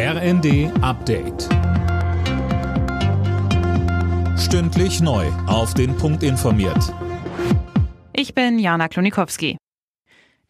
RND Update. Stündlich neu. Auf den Punkt informiert. Ich bin Jana Klonikowski.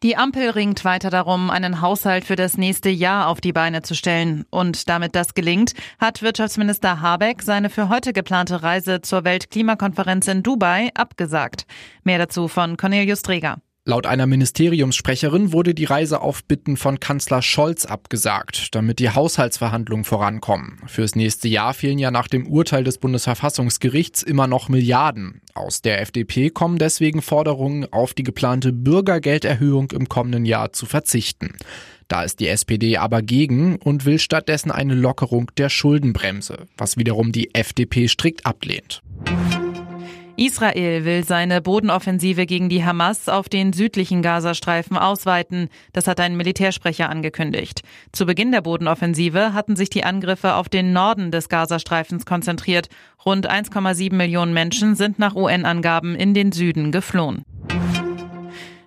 Die Ampel ringt weiter darum, einen Haushalt für das nächste Jahr auf die Beine zu stellen. Und damit das gelingt, hat Wirtschaftsminister Habeck seine für heute geplante Reise zur Weltklimakonferenz in Dubai abgesagt. Mehr dazu von Cornelius Dreger. Laut einer Ministeriumssprecherin wurde die Reise auf Bitten von Kanzler Scholz abgesagt, damit die Haushaltsverhandlungen vorankommen. Fürs nächste Jahr fehlen ja nach dem Urteil des Bundesverfassungsgerichts immer noch Milliarden. Aus der FDP kommen deswegen Forderungen, auf die geplante Bürgergelderhöhung im kommenden Jahr zu verzichten. Da ist die SPD aber gegen und will stattdessen eine Lockerung der Schuldenbremse, was wiederum die FDP strikt ablehnt. Israel will seine Bodenoffensive gegen die Hamas auf den südlichen Gazastreifen ausweiten. Das hat ein Militärsprecher angekündigt. Zu Beginn der Bodenoffensive hatten sich die Angriffe auf den Norden des Gazastreifens konzentriert. Rund 1,7 Millionen Menschen sind nach UN-Angaben in den Süden geflohen.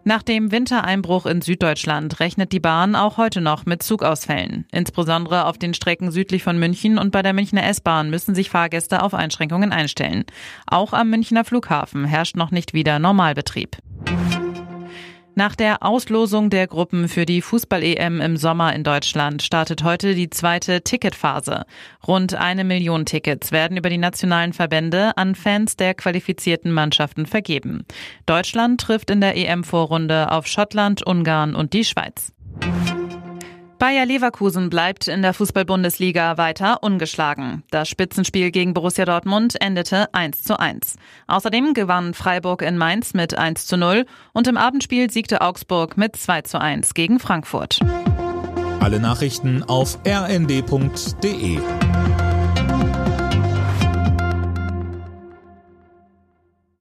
Nach dem Wintereinbruch in Süddeutschland rechnet die Bahn auch heute noch mit Zugausfällen. Insbesondere auf den Strecken südlich von München und bei der Münchner S-Bahn müssen sich Fahrgäste auf Einschränkungen einstellen. Auch am Münchner Flughafen herrscht noch nicht wieder Normalbetrieb. Nach der Auslosung der Gruppen für die Fußball-EM im Sommer in Deutschland startet heute die zweite Ticketphase. Rund eine Million Tickets werden über die nationalen Verbände an Fans der qualifizierten Mannschaften vergeben. Deutschland trifft in der EM-Vorrunde auf Schottland, Ungarn und die Schweiz. Bayer Leverkusen bleibt in der Fußball-Bundesliga weiter ungeschlagen. Das Spitzenspiel gegen Borussia Dortmund endete 1 zu 1. Außerdem gewann Freiburg in Mainz mit 1 zu 0 und im Abendspiel siegte Augsburg mit 2 zu 1 gegen Frankfurt. Alle Nachrichten auf rnd.de